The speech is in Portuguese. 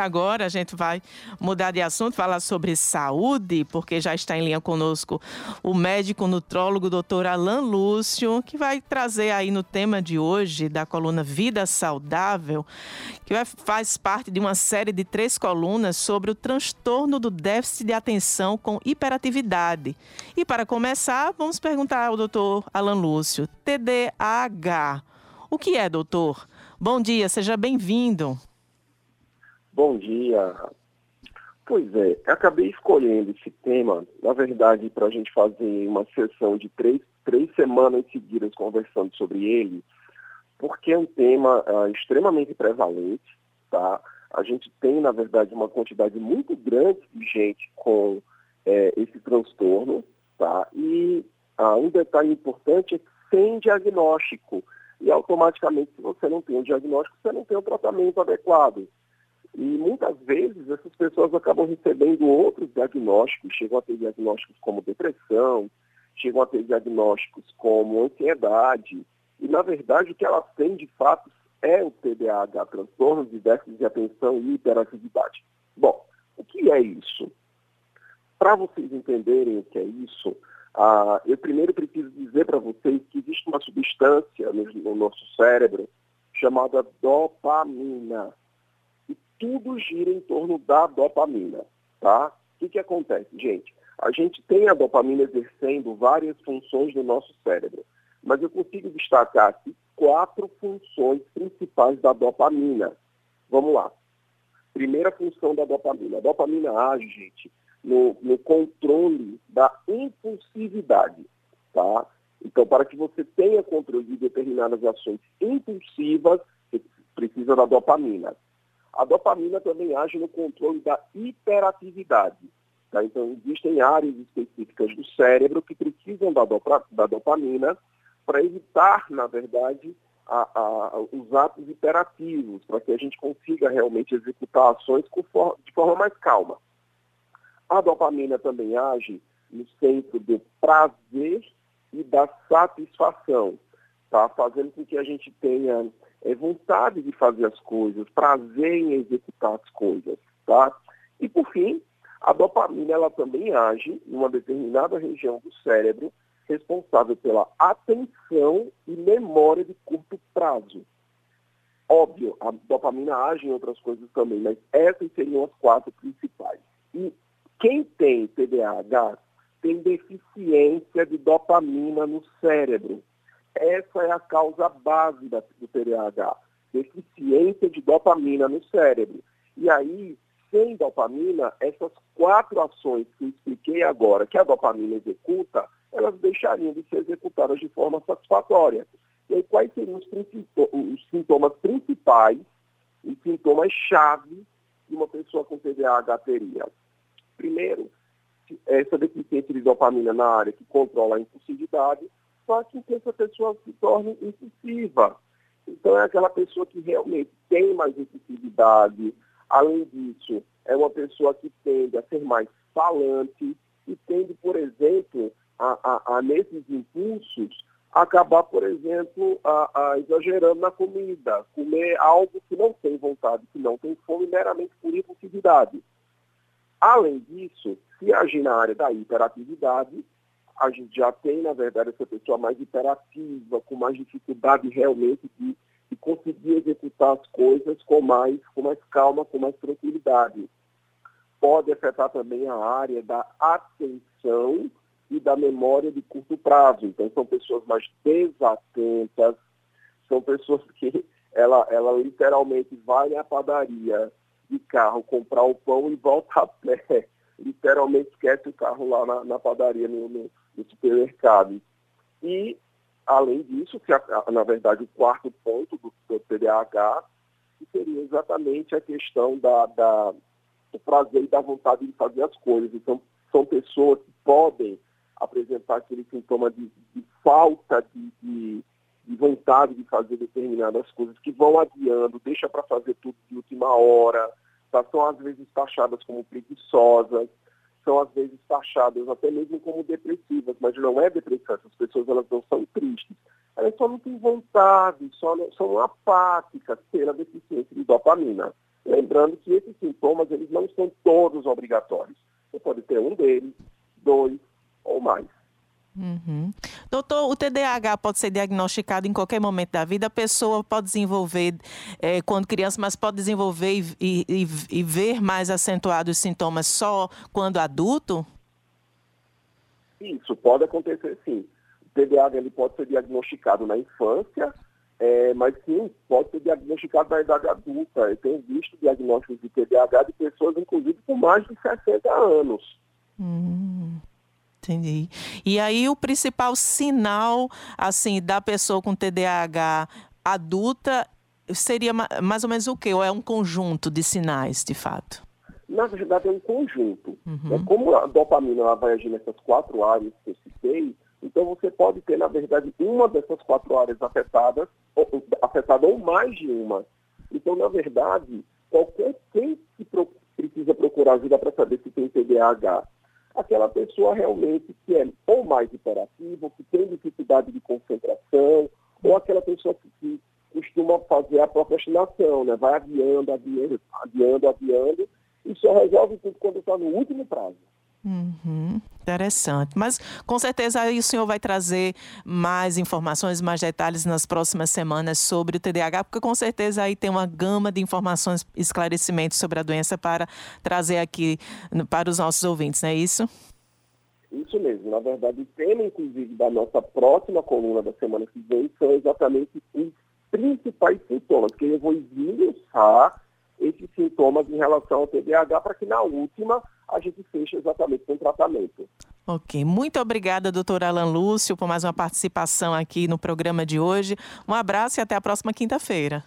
Agora a gente vai mudar de assunto, falar sobre saúde, porque já está em linha conosco o médico nutrólogo doutor Alan Lúcio, que vai trazer aí no tema de hoje da coluna Vida Saudável, que faz parte de uma série de três colunas sobre o transtorno do déficit de atenção com hiperatividade. E para começar, vamos perguntar ao doutor Alan Lúcio, TDAH. O que é, doutor? Bom dia, seja bem-vindo. Bom dia. Pois é, acabei escolhendo esse tema, na verdade, para a gente fazer uma sessão de três, três semanas seguidas conversando sobre ele, porque é um tema uh, extremamente prevalente, tá? A gente tem, na verdade, uma quantidade muito grande de gente com é, esse transtorno, tá? E uh, um detalhe importante é que sem diagnóstico. E automaticamente, se você não tem um diagnóstico, você não tem um tratamento adequado. E muitas vezes essas pessoas acabam recebendo outros diagnósticos, chegam a ter diagnósticos como depressão, chegam a ter diagnósticos como ansiedade. E, na verdade, o que elas têm de fato é o TDAH, transtorno de déficit de atenção e hiperatividade. Bom, o que é isso? Para vocês entenderem o que é isso, ah, eu primeiro preciso dizer para vocês que existe uma substância no, no nosso cérebro chamada dopamina tudo gira em torno da dopamina, tá? O que, que acontece, gente? A gente tem a dopamina exercendo várias funções no nosso cérebro, mas eu consigo destacar aqui quatro funções principais da dopamina. Vamos lá. Primeira função da dopamina. A dopamina age, gente, no, no controle da impulsividade, tá? Então, para que você tenha controle de determinadas ações impulsivas, você precisa da dopamina. A dopamina também age no controle da hiperatividade. Tá? Então, existem áreas específicas do cérebro que precisam da, da dopamina para evitar, na verdade, a, a, os atos hiperativos, para que a gente consiga realmente executar ações for, de forma mais calma. A dopamina também age no centro do prazer e da satisfação, tá? fazendo com que a gente tenha é, vontade de fazer as coisas, prazer em executar as coisas, tá? E por fim, a dopamina ela também age em uma determinada região do cérebro responsável pela atenção e memória de curto prazo. Óbvio, a dopamina age em outras coisas também, mas essas seriam as quatro principais. E quem tem TDAH tem deficiência de dopamina no cérebro. Essa é a causa base da, do TDAH, deficiência de dopamina no cérebro. E aí, sem dopamina, essas quatro ações que eu expliquei agora, que a dopamina executa, elas deixariam de ser executadas de forma satisfatória. E aí, quais seriam os, os sintomas principais, os sintomas-chave que uma pessoa com TDAH teria? Primeiro, essa deficiência de dopamina na área que controla a impulsividade, faz com que essa pessoa se torne impulsiva. Então, é aquela pessoa que realmente tem mais impulsividade. Além disso, é uma pessoa que tende a ser mais falante e tende, por exemplo, a, a, a nesses impulsos, acabar, por exemplo, a, exagerando na comida, comer algo que não tem vontade, que não tem fome, meramente por impulsividade. Além disso, se agir na área da hiperatividade, a gente já tem, na verdade, essa pessoa mais hiperativa, com mais dificuldade realmente de, de conseguir executar as coisas com mais, com mais calma, com mais tranquilidade. Pode afetar também a área da atenção e da memória de curto prazo. Então, são pessoas mais desatentas, são pessoas que ela, ela literalmente vai na padaria de carro comprar o pão e volta a pé. Literalmente esquece o carro lá na, na padaria, no, no, no supermercado. E, além disso, que na verdade o quarto ponto do, do seria exatamente a questão da, da, do prazer e da vontade de fazer as coisas. Então, são pessoas que podem apresentar aquele sintoma de, de falta de, de, de, vontade de fazer determinadas coisas, que vão adiando, deixa para fazer tudo de última hora, tá? são às vezes taxadas como preguiçosas, são às vezes taxadas até mesmo como depressivas, mas não é depressão, essas pessoas elas não são tristes. Elas só não têm vontade, só não, são apáticas pela deficiência de dopamina. Lembrando que esses sintomas, eles não são todos obrigatórios. Você pode ter um deles, dois ou mais. Uhum. Doutor, o TDAH pode ser diagnosticado em qualquer momento da vida. A pessoa pode desenvolver é, quando criança, mas pode desenvolver e, e, e, ver mais acentuados os sintomas só quando adulto? Isso pode acontecer sim. O TDAH ele pode ser diagnosticado na infância, é, mas sim, pode ser diagnosticado na idade adulta. Eu tenho visto diagnósticos de TDAH de pessoas, inclusive, com mais de 60 anos. Hum. Entendi. E aí o principal sinal assim da pessoa com TDAH adulta seria mais ou menos o quê? Ou é um conjunto de sinais, de fato? Na verdade, é um conjunto. Uhum. É como a dopamina ela vai agir nessas quatro áreas que eu citei, então você pode ter, na verdade, uma dessas quatro áreas afetadas, ou, afetada ou mais de uma. Então, na verdade, qualquer quem que pro, precisa procurar ajuda para saber se tem TDAH aquela pessoa realmente que é ou mais hiperativa, que tem dificuldade de concentração, ou aquela pessoa que, que costuma fazer a procrastinação, né? vai adiando, adiando, adiando, adiando, e só resolve tudo quando está no último prazo. Uhum, interessante. Mas com certeza aí o senhor vai trazer mais informações, mais detalhes nas próximas semanas sobre o TDAH, porque com certeza aí tem uma gama de informações, esclarecimentos sobre a doença para trazer aqui para os nossos ouvintes, não é isso? Isso mesmo. Na verdade, o tema, inclusive, da nossa próxima coluna da semana que vem são exatamente os principais sintomas, que eu vou esmiuçar esses sintomas em relação ao TDAH para que na última a gente feche exatamente com tratamento. Ok, muito obrigada, doutor Alan Lúcio, por mais uma participação aqui no programa de hoje. Um abraço e até a próxima quinta-feira.